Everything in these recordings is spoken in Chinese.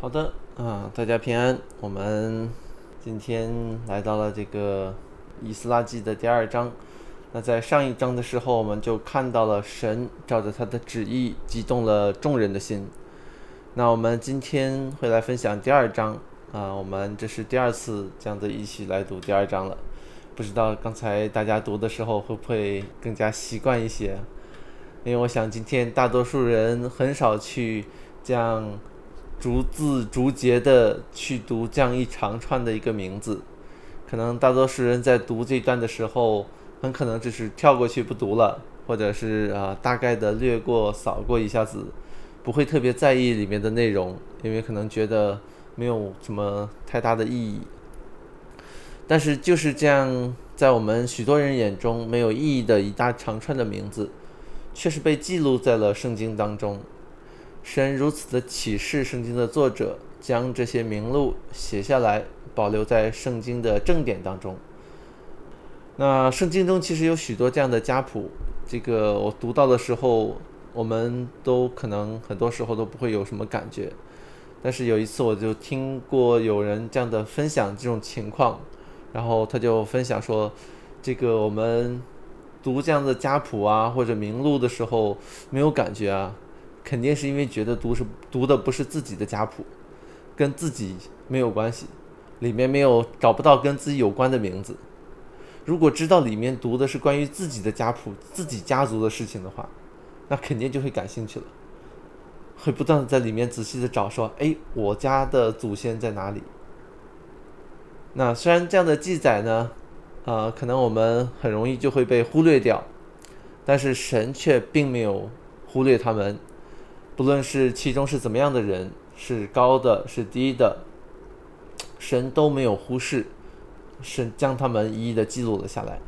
好的，啊，大家平安。我们今天来到了这个以斯拉记的第二章。那在上一章的时候，我们就看到了神照着他的旨意激动了众人的心。那我们今天会来分享第二章啊，我们这是第二次这样的一起来读第二章了。不知道刚才大家读的时候会不会更加习惯一些？因为我想今天大多数人很少去这样。逐字逐节的去读这样一长串的一个名字，可能大多数人在读这段的时候，很可能只是跳过去不读了，或者是啊大概的略过扫过一下子，不会特别在意里面的内容，因为可能觉得没有什么太大的意义。但是就是这样，在我们许多人眼中没有意义的一大长串的名字，却是被记录在了圣经当中。神如此的启示圣经的作者，将这些名录写下来，保留在圣经的正典当中。那圣经中其实有许多这样的家谱，这个我读到的时候，我们都可能很多时候都不会有什么感觉。但是有一次，我就听过有人这样的分享这种情况，然后他就分享说，这个我们读这样的家谱啊或者名录的时候没有感觉啊。肯定是因为觉得读是读的不是自己的家谱，跟自己没有关系，里面没有找不到跟自己有关的名字。如果知道里面读的是关于自己的家谱、自己家族的事情的话，那肯定就会感兴趣了，会不断的在里面仔细的找，说：“哎，我家的祖先在哪里？”那虽然这样的记载呢，呃，可能我们很容易就会被忽略掉，但是神却并没有忽略他们。不论是其中是怎么样的人，是高的，是低的，神都没有忽视，神将他们一一的记录了下来。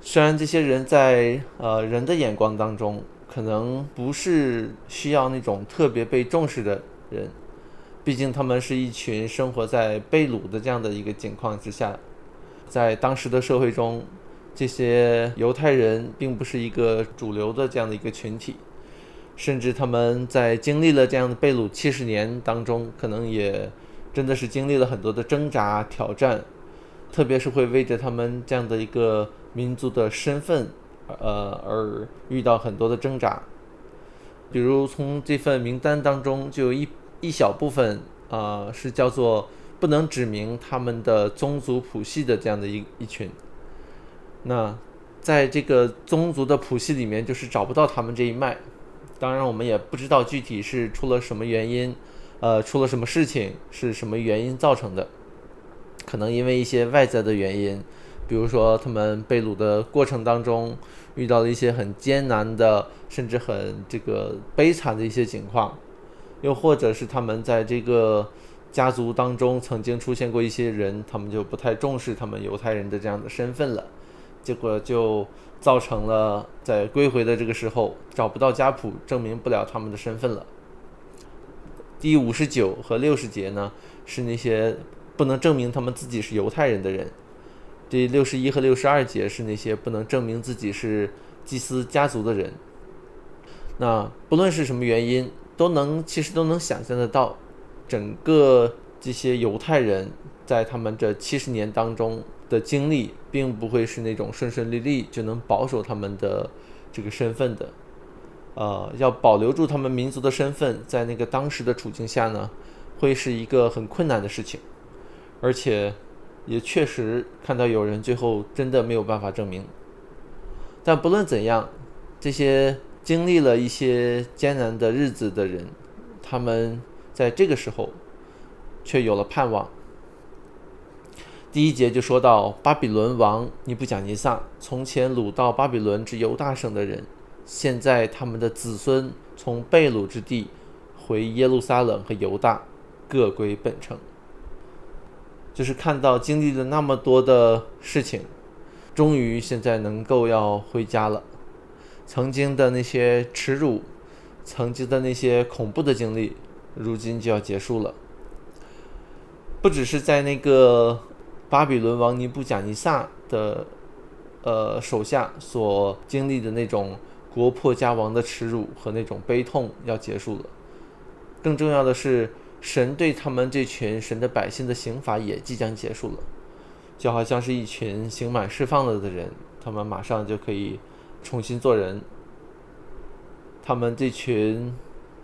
虽然这些人在呃人的眼光当中，可能不是需要那种特别被重视的人，毕竟他们是一群生活在被掳的这样的一个境况之下，在当时的社会中，这些犹太人并不是一个主流的这样的一个群体。甚至他们在经历了这样的被掳七十年当中，可能也真的是经历了很多的挣扎挑战，特别是会为着他们这样的一个民族的身份，呃而遇到很多的挣扎。比如从这份名单当中，就有一一小部分啊是叫做不能指明他们的宗族谱系的这样的一一群。那在这个宗族的谱系里面，就是找不到他们这一脉。当然，我们也不知道具体是出了什么原因，呃，出了什么事情，是什么原因造成的？可能因为一些外在的原因，比如说他们被掳的过程当中遇到了一些很艰难的，甚至很这个悲惨的一些情况，又或者是他们在这个家族当中曾经出现过一些人，他们就不太重视他们犹太人的这样的身份了，结果就。造成了在归回的这个时候找不到家谱，证明不了他们的身份了。第五十九和六十节呢，是那些不能证明他们自己是犹太人的人；第六十一和六十二节是那些不能证明自己是祭司家族的人。那不论是什么原因，都能其实都能想象得到，整个这些犹太人在他们这七十年当中。的经历并不会是那种顺顺利利就能保守他们的这个身份的，呃，要保留住他们民族的身份，在那个当时的处境下呢，会是一个很困难的事情，而且也确实看到有人最后真的没有办法证明。但不论怎样，这些经历了一些艰难的日子的人，他们在这个时候却有了盼望。第一节就说到巴比伦王尼布甲尼撒从前掳到巴比伦之犹大省的人，现在他们的子孙从被掳之地回耶路撒冷和犹大，各归本城。就是看到经历了那么多的事情，终于现在能够要回家了。曾经的那些耻辱，曾经的那些恐怖的经历，如今就要结束了。不只是在那个。巴比伦王尼布贾尼撒的呃手下所经历的那种国破家亡的耻辱和那种悲痛要结束了，更重要的是，神对他们这群神的百姓的刑罚也即将结束了，就好像是一群刑满释放了的人，他们马上就可以重新做人。他们这群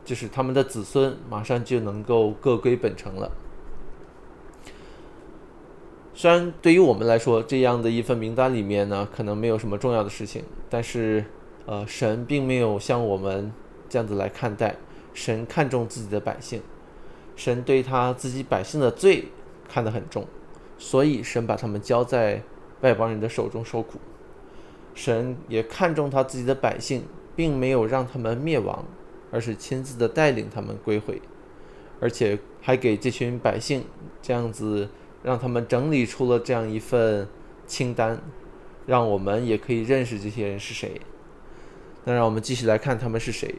就是他们的子孙，马上就能够各归本城了。虽然对于我们来说，这样的一份名单里面呢，可能没有什么重要的事情，但是，呃，神并没有像我们这样子来看待。神看重自己的百姓，神对他自己百姓的罪看得很重，所以神把他们交在外邦人的手中受苦。神也看重他自己的百姓，并没有让他们灭亡，而是亲自的带领他们归回，而且还给这群百姓这样子。让他们整理出了这样一份清单，让我们也可以认识这些人是谁。那让我们继续来看他们是谁。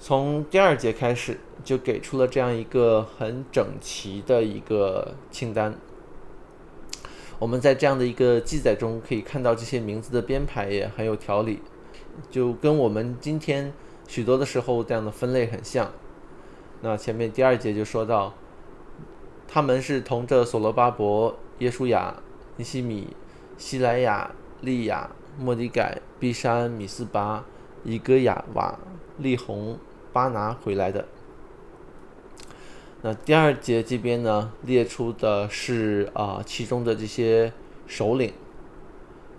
从第二节开始就给出了这样一个很整齐的一个清单。我们在这样的一个记载中可以看到这些名字的编排也很有条理，就跟我们今天许多的时候这样的分类很像。那前面第二节就说到。他们是同着所罗巴伯、耶稣亚、尼西米、希莱亚、利亚、莫迪改、毕山、米斯巴、以戈亚瓦、利红、巴拿回来的。那第二节这边呢，列出的是啊，其中的这些首领，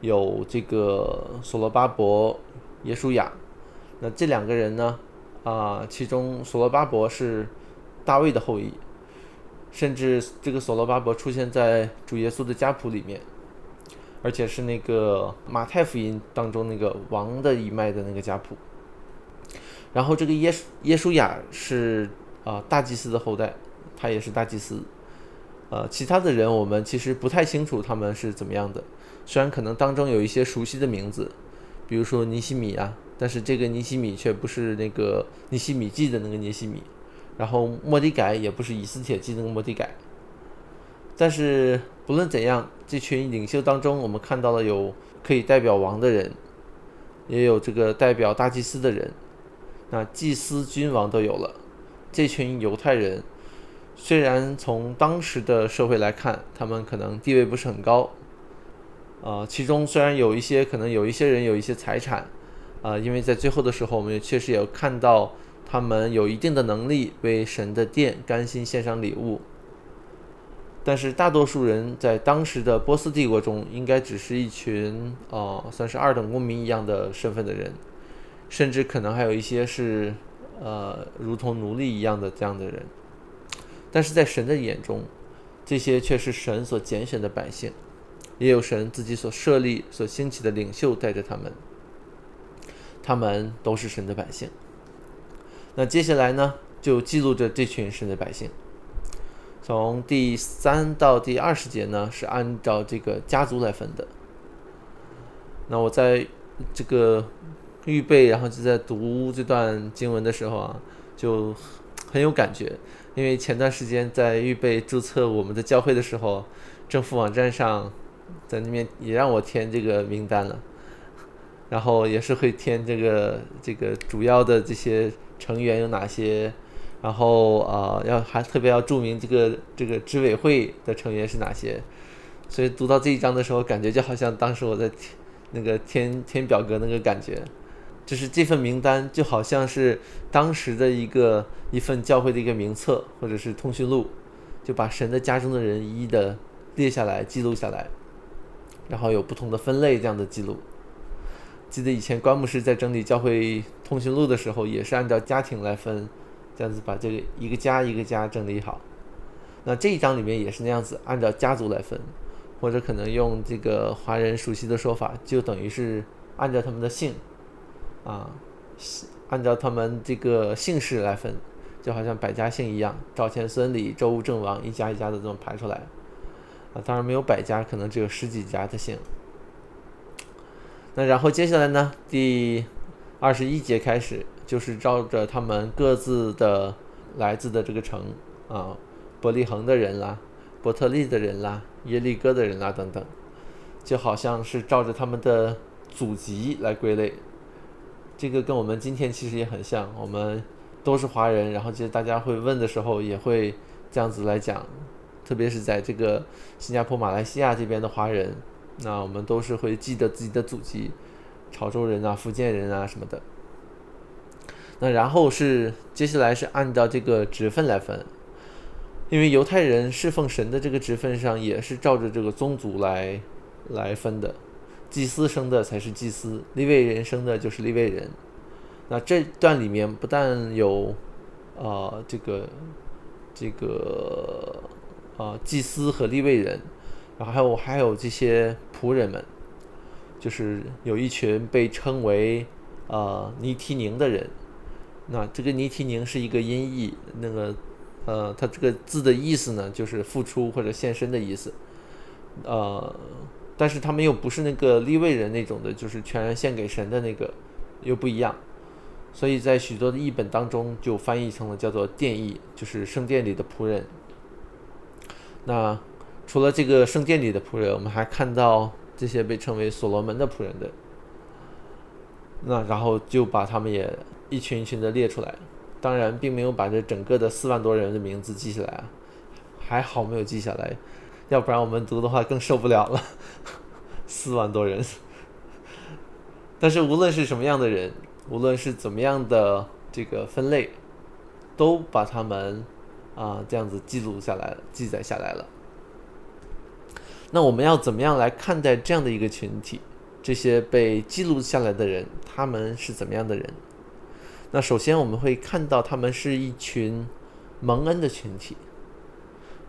有这个所罗巴伯、耶稣亚。那这两个人呢，啊，其中所罗巴伯是大卫的后裔。甚至这个所罗巴伯出现在主耶稣的家谱里面，而且是那个马太福音当中那个王的一脉的那个家谱。然后这个耶耶稣亚是啊大祭司的后代，他也是大祭司。呃，其他的人我们其实不太清楚他们是怎么样的，虽然可能当中有一些熟悉的名字，比如说尼西米啊，但是这个尼西米却不是那个尼西米记的那个尼西米。然后莫迪改也不是以斯帖记那个莫迪改，但是不论怎样，这群领袖当中，我们看到了有可以代表王的人，也有这个代表大祭司的人，那祭司、君王都有了。这群犹太人虽然从当时的社会来看，他们可能地位不是很高，啊，其中虽然有一些可能有一些人有一些财产，啊，因为在最后的时候，我们也确实有看到。他们有一定的能力为神的殿甘心献上礼物，但是大多数人在当时的波斯帝国中，应该只是一群啊，算是二等公民一样的身份的人，甚至可能还有一些是呃，如同奴隶一样的这样的人。但是在神的眼中，这些却是神所拣选的百姓，也有神自己所设立、所兴起的领袖带着他们，他们都是神的百姓。那接下来呢，就记录着这群神的百姓。从第三到第二十节呢，是按照这个家族来分的。那我在这个预备，然后就在读这段经文的时候啊，就很有感觉，因为前段时间在预备注册我们的教会的时候，政府网站上在那边也让我填这个名单了，然后也是会填这个这个主要的这些。成员有哪些？然后啊，要还特别要注明这个这个执委会的成员是哪些。所以读到这一章的时候，感觉就好像当时我在那个填填表格那个感觉，就是这份名单就好像是当时的一个一份教会的一个名册或者是通讯录，就把神的家中的人一一的列下来记录下来，然后有不同的分类这样的记录。记得以前关牧师在整理教会通讯录的时候，也是按照家庭来分，这样子把这个一个家一个家整理好。那这一章里面也是那样子，按照家族来分，或者可能用这个华人熟悉的说法，就等于是按照他们的姓，啊，按照他们这个姓氏来分，就好像百家姓一样，赵钱孙李周吴郑王一家一家的这么排出来。啊，当然没有百家，可能只有十几家的姓。那然后接下来呢？第二十一节开始，就是照着他们各自的来自的这个城啊，伯利恒的人啦，伯特利的人啦，耶利哥的人啦等等，就好像是照着他们的祖籍来归类。这个跟我们今天其实也很像。我们都是华人，然后其实大家会问的时候也会这样子来讲，特别是在这个新加坡、马来西亚这边的华人，那我们都是会记得自己的祖籍，潮州人啊、福建人啊什么的。那然后是接下来是按照这个职分来分，因为犹太人侍奉神的这个职分上也是照着这个宗族来来分的，祭司生的才是祭司，立位人生的就是立位人。那这段里面不但有，呃，这个，这个，呃，祭司和立位人，然后还有还有这些仆人们，就是有一群被称为呃尼提宁的人。那这个尼提宁是一个音译，那个，呃，它这个字的意思呢，就是付出或者献身的意思。呃，但是他们又不是那个立位人那种的，就是全然献给神的那个，又不一样。所以在许多的译本当中，就翻译成了叫做殿役，就是圣殿里的仆人。那除了这个圣殿里的仆人，我们还看到这些被称为所罗门的仆人的。那然后就把他们也一群一群的列出来，当然并没有把这整个的四万多人的名字记下来啊，还好没有记下来，要不然我们读的话更受不了了，四万多人。但是无论是什么样的人。无论是怎么样的这个分类，都把他们啊这样子记录下来了，记载下来了。那我们要怎么样来看待这样的一个群体？这些被记录下来的人，他们是怎么样的人？那首先我们会看到，他们是一群蒙恩的群体，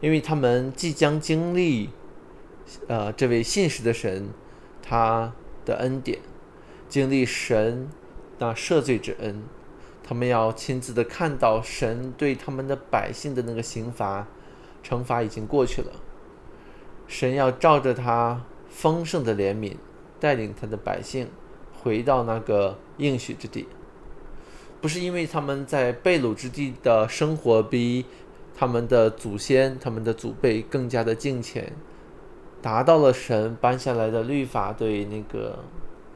因为他们即将经历呃这位信实的神他的恩典，经历神。那赦罪之恩，他们要亲自的看到神对他们的百姓的那个刑罚、惩罚已经过去了。神要照着他丰盛的怜悯，带领他的百姓回到那个应许之地。不是因为他们在被掳之地的生活比他们的祖先、他们的祖辈更加的敬虔，达到了神颁下来的律法对那个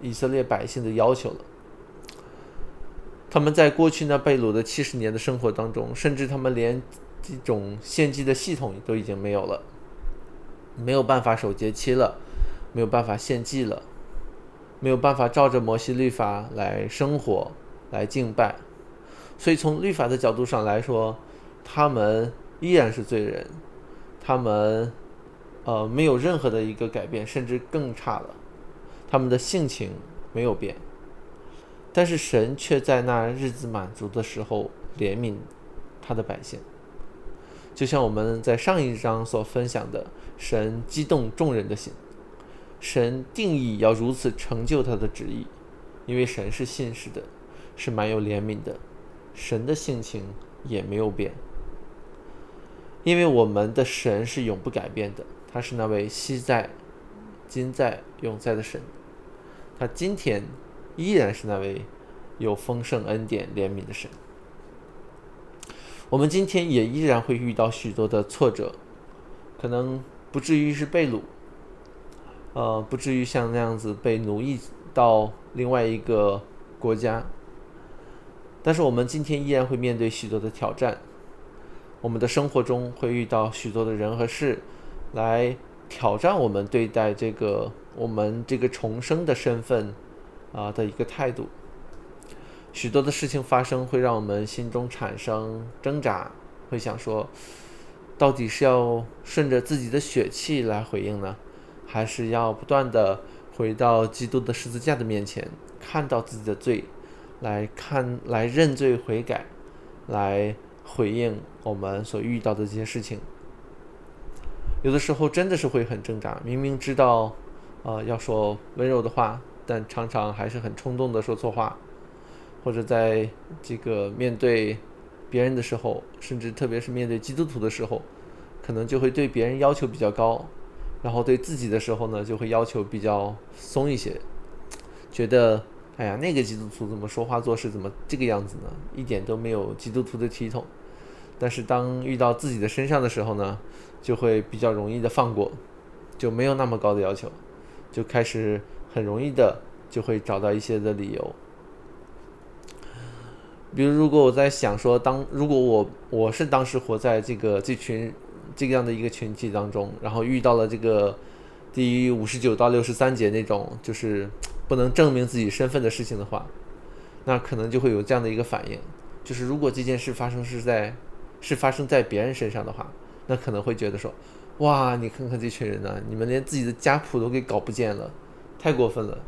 以色列百姓的要求了。他们在过去那被掳的七十年的生活当中，甚至他们连这种献祭的系统都已经没有了，没有办法守节期了，没有办法献祭了，没有办法照着摩西律法来生活、来敬拜。所以从律法的角度上来说，他们依然是罪人，他们呃没有任何的一个改变，甚至更差了，他们的性情没有变。但是神却在那日子满足的时候怜悯他的百姓，就像我们在上一章所分享的，神激动众人的心，神定义要如此成就他的旨意，因为神是信实的，是蛮有怜悯的，神的性情也没有变，因为我们的神是永不改变的，他是那位昔在、今在、永在的神，他今天。依然是那位有丰盛恩典、怜悯的神。我们今天也依然会遇到许多的挫折，可能不至于是被掳，呃，不至于像那样子被奴役到另外一个国家。但是我们今天依然会面对许多的挑战，我们的生活中会遇到许多的人和事，来挑战我们对待这个我们这个重生的身份。啊的一个态度，许多的事情发生会让我们心中产生挣扎，会想说，到底是要顺着自己的血气来回应呢，还是要不断的回到基督的十字架的面前，看到自己的罪，来看来认罪悔改，来回应我们所遇到的这些事情。有的时候真的是会很挣扎，明明知道，呃，要说温柔的话。但常常还是很冲动的说错话，或者在这个面对别人的时候，甚至特别是面对基督徒的时候，可能就会对别人要求比较高，然后对自己的时候呢，就会要求比较松一些，觉得哎呀，那个基督徒怎么说话做事怎么这个样子呢？一点都没有基督徒的体统。但是当遇到自己的身上的时候呢，就会比较容易的放过，就没有那么高的要求，就开始。很容易的就会找到一些的理由。比如，如果我在想说，当如果我我是当时活在这个这群这样的一个群体当中，然后遇到了这个第五十九到六十三节那种就是不能证明自己身份的事情的话，那可能就会有这样的一个反应，就是如果这件事发生是在是发生在别人身上的话，那可能会觉得说，哇，你看看这群人呢，你们连自己的家谱都给搞不见了，太过分了。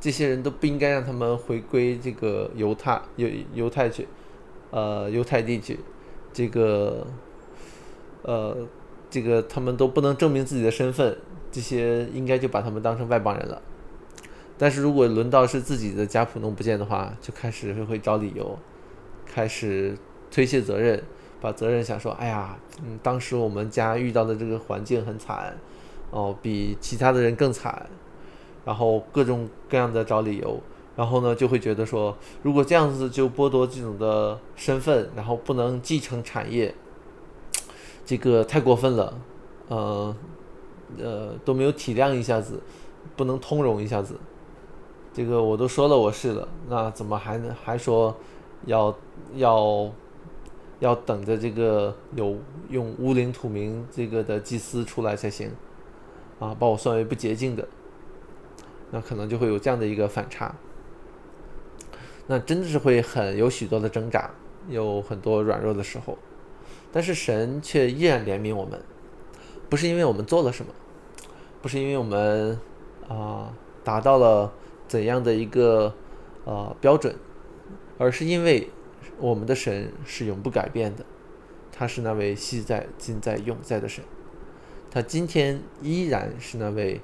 这些人都不应该让他们回归这个犹太犹犹太去，呃，犹太地区，这个，呃，这个他们都不能证明自己的身份，这些应该就把他们当成外邦人了。但是如果轮到是自己的家谱弄不见的话，就开始会找理由，开始推卸责任，把责任想说，哎呀，嗯，当时我们家遇到的这个环境很惨，哦，比其他的人更惨。然后各种各样的找理由，然后呢就会觉得说，如果这样子就剥夺这种的身份，然后不能继承产业，这个太过分了，呃，呃都没有体谅一下子，不能通融一下子，这个我都说了我是了，那怎么还能还说要要要等着这个有用乌灵土名这个的祭司出来才行，啊，把我算为不洁净的。那可能就会有这样的一个反差，那真的是会很有许多的挣扎，有很多软弱的时候，但是神却依然怜悯我们，不是因为我们做了什么，不是因为我们啊达到了怎样的一个呃标准，而是因为我们的神是永不改变的，他是那位昔在、今在、永在的神，他今天依然是那位。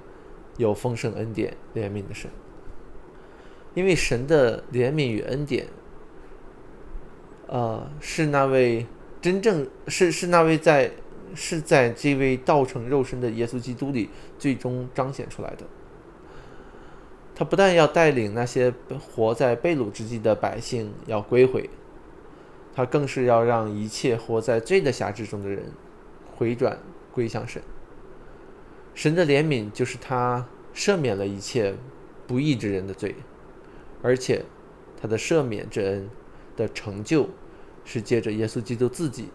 有丰盛恩典怜悯的神，因为神的怜悯与恩典，呃，是那位真正是是那位在是在这位道成肉身的耶稣基督里最终彰显出来的。他不但要带领那些活在被掳之地的百姓要归回，他更是要让一切活在罪的辖制中的人回转归向神。神的怜悯就是他赦免了一切不义之人的罪，而且他的赦免之恩的成就是借着耶稣基督自己，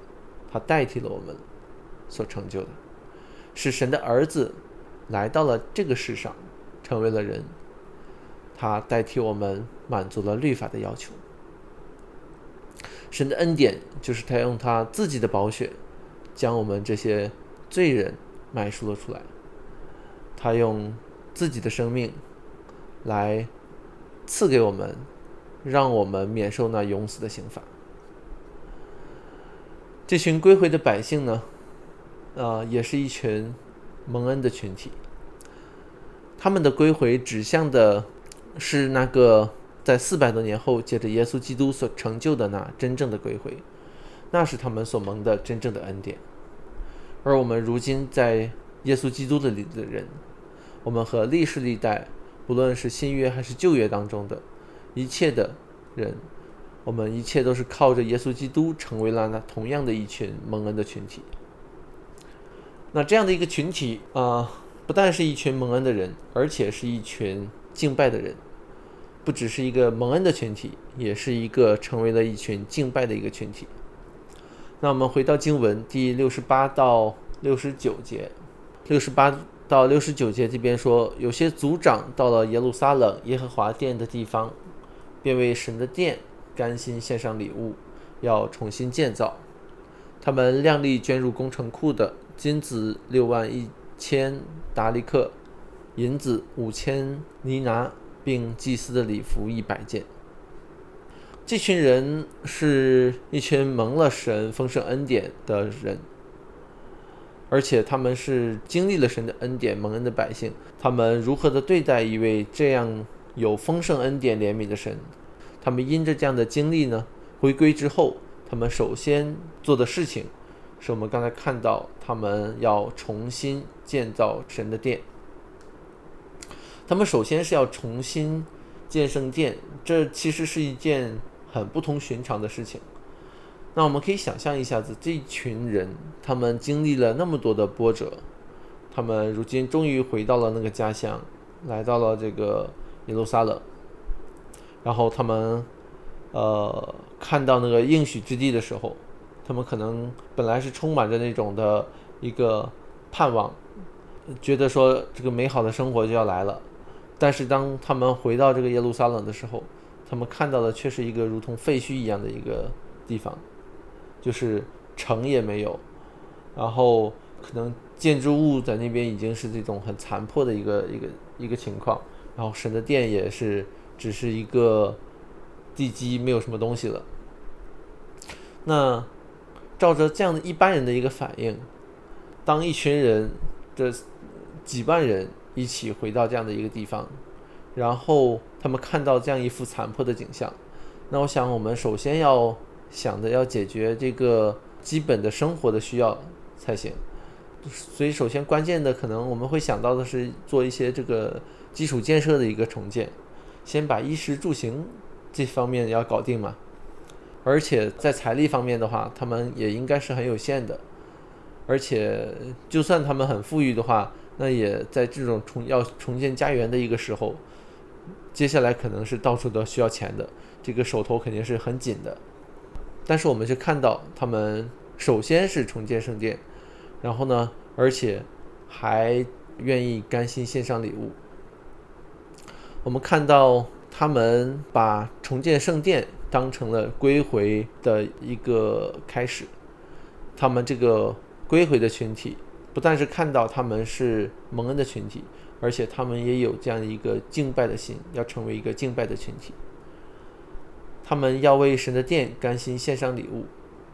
他代替了我们所成就的，是神的儿子来到了这个世上，成为了人，他代替我们满足了律法的要求。神的恩典就是他用他自己的宝血，将我们这些罪人买赎了出来。他用自己的生命来赐给我们，让我们免受那永死的刑罚。这群归回的百姓呢，啊，也是一群蒙恩的群体。他们的归回指向的是那个在四百多年后借着耶稣基督所成就的那真正的归回，那是他们所蒙的真正的恩典。而我们如今在耶稣基督的里的人。我们和历世历代，不论是新约还是旧约当中的一切的人，我们一切都是靠着耶稣基督成为了那同样的一群蒙恩的群体。那这样的一个群体啊，不但是一群蒙恩的人，而且是一群敬拜的人，不只是一个蒙恩的群体，也是一个成为了一群敬拜的一个群体。那我们回到经文第六十八到六十九节，六十八。到六十九节这边说，有些族长到了耶路撒冷耶和华殿的地方，便为神的殿甘心献上礼物，要重新建造。他们量力捐入工程库的金子六万一千达利克，银子五千尼拿，并祭司的礼服一百件。这群人是一群蒙了神丰盛恩典的人。而且他们是经历了神的恩典蒙恩的百姓，他们如何的对待一位这样有丰盛恩典怜悯的神？他们因着这样的经历呢，回归之后，他们首先做的事情，是我们刚才看到，他们要重新建造神的殿。他们首先是要重新建圣殿，这其实是一件很不同寻常的事情。那我们可以想象一下子，这群人，他们经历了那么多的波折，他们如今终于回到了那个家乡，来到了这个耶路撒冷，然后他们，呃，看到那个应许之地的时候，他们可能本来是充满着那种的一个盼望，觉得说这个美好的生活就要来了。但是当他们回到这个耶路撒冷的时候，他们看到的却是一个如同废墟一样的一个地方，就是城也没有，然后可能建筑物在那边已经是这种很残破的一个一个一个情况，然后神的殿也是只是一个地基，没有什么东西了。那照着这样的一般人的一个反应，当一群人的几万人一起回到这样的一个地方，然后他们看到这样一幅残破的景象，那我想我们首先要想的要解决这个基本的生活的需要才行。所以首先关键的可能我们会想到的是做一些这个基础建设的一个重建，先把衣食住行这方面要搞定嘛。而且在财力方面的话，他们也应该是很有限的。而且，就算他们很富裕的话，那也在这种重要重建家园的一个时候，接下来可能是到处都需要钱的，这个手头肯定是很紧的。但是我们却看到，他们首先是重建圣殿，然后呢，而且还愿意甘心献上礼物。我们看到他们把重建圣殿。当成了归回的一个开始，他们这个归回的群体，不但是看到他们是蒙恩的群体，而且他们也有这样一个敬拜的心，要成为一个敬拜的群体。他们要为神的殿甘心献上礼物，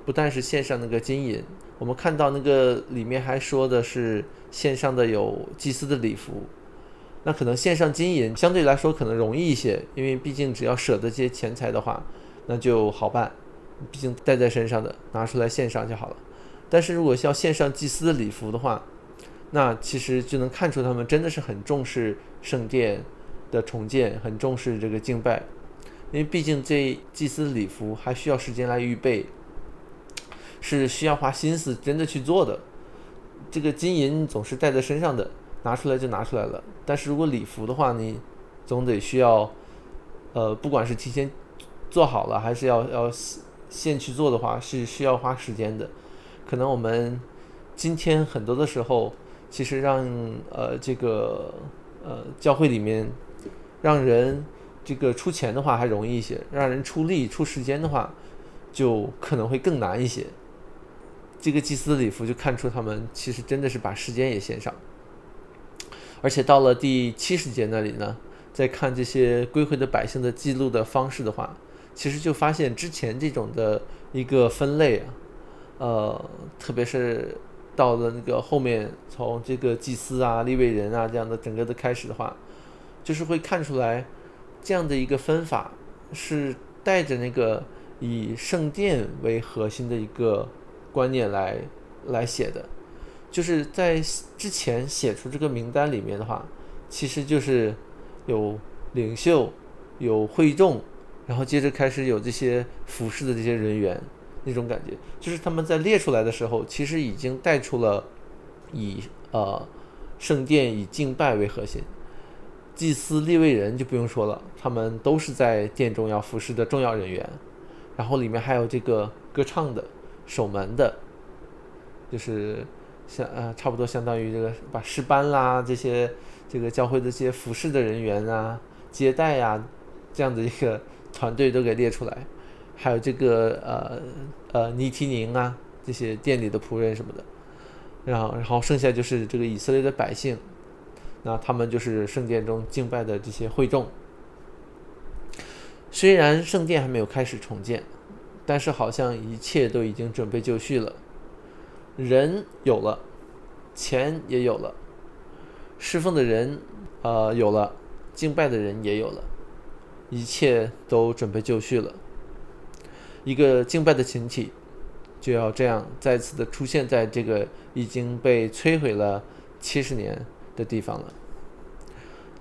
不但是献上那个金银，我们看到那个里面还说的是献上的有祭司的礼服。那可能献上金银相对来说可能容易一些，因为毕竟只要舍得些钱财的话。那就好办，毕竟带在身上的，拿出来献上就好了。但是如果要献上祭司的礼服的话，那其实就能看出他们真的是很重视圣殿的重建，很重视这个敬拜。因为毕竟这祭司礼服还需要时间来预备，是需要花心思真的去做的。这个金银总是带在身上的，拿出来就拿出来了。但是如果礼服的话，你总得需要，呃，不管是提前。做好了还是要要现去做的话是需要花时间的，可能我们今天很多的时候，其实让呃这个呃教会里面让人这个出钱的话还容易一些，让人出力出时间的话就可能会更难一些。这个祭司的礼服就看出他们其实真的是把时间也献上，而且到了第七十节那里呢，在看这些归回的百姓的记录的方式的话。其实就发现之前这种的一个分类啊，呃，特别是到了那个后面，从这个祭司啊、立位人啊这样的整个的开始的话，就是会看出来这样的一个分法是带着那个以圣殿为核心的一个观念来来写的，就是在之前写出这个名单里面的话，其实就是有领袖，有会众。然后接着开始有这些服饰的这些人员，那种感觉，就是他们在列出来的时候，其实已经带出了以呃圣殿以敬拜为核心，祭司立位人就不用说了，他们都是在殿中要服侍的重要人员。然后里面还有这个歌唱的、守门的，就是像呃差不多相当于这个把诗班啦这些这个教会的这些服侍的人员啊、接待呀这样的一个。团队都给列出来，还有这个呃呃尼提宁啊，这些店里的仆人什么的，然后然后剩下就是这个以色列的百姓，那他们就是圣殿中敬拜的这些会众。虽然圣殿还没有开始重建，但是好像一切都已经准备就绪了，人有了，钱也有了，侍奉的人呃有了，敬拜的人也有了。一切都准备就绪了，一个敬拜的群体就要这样再次的出现在这个已经被摧毁了七十年的地方了。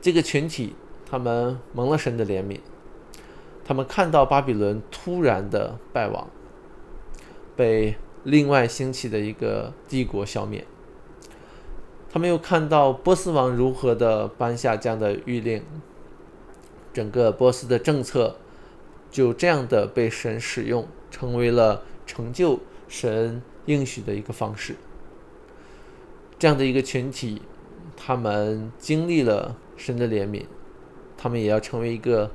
这个群体，他们蒙了神的怜悯，他们看到巴比伦突然的败亡，被另外兴起的一个帝国消灭，他们又看到波斯王如何的颁下这样的谕令。整个波斯的政策就这样的被神使用，成为了成就神应许的一个方式。这样的一个群体，他们经历了神的怜悯，他们也要成为一个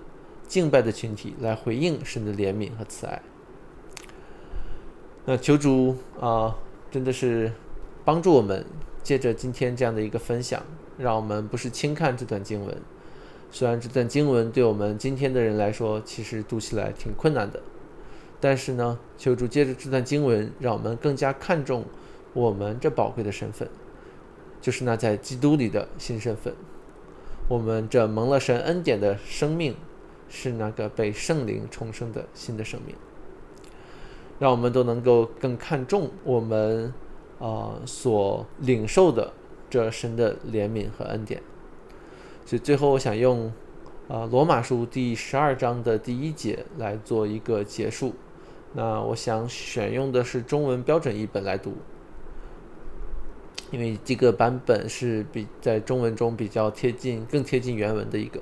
敬拜的群体，来回应神的怜悯和慈爱。那求主啊，真的是帮助我们，借着今天这样的一个分享，让我们不是轻看这段经文。虽然这段经文对我们今天的人来说，其实读起来挺困难的，但是呢，求主借着这段经文，让我们更加看重我们这宝贵的身份。就是那在基督里的新身份，我们这蒙了神恩典的生命，是那个被圣灵重生的新的生命，让我们都能够更看重我们啊所领受的这神的怜悯和恩典。所以最后，我想用啊罗马书第十二章的第一节来做一个结束。那我想选用的是中文标准译本来读。因为这个版本是比在中文中比较贴近、更贴近原文的一个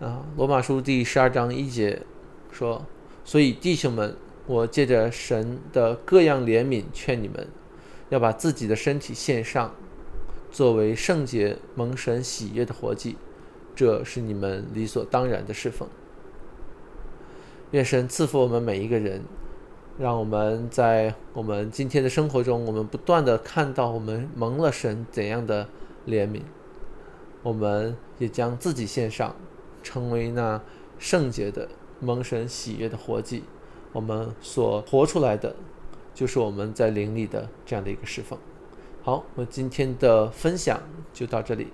啊，《罗马书》第十二章一节说：“所以弟兄们，我借着神的各样怜悯，劝你们要把自己的身体献上，作为圣洁、蒙神喜悦的活祭，这是你们理所当然的侍奉。愿神赐福我们每一个人。”让我们在我们今天的生活中，我们不断的看到我们蒙了神怎样的怜悯，我们也将自己献上，成为那圣洁的蒙神喜悦的活祭。我们所活出来的，就是我们在灵里的这样的一个侍奉。好，我今天的分享就到这里。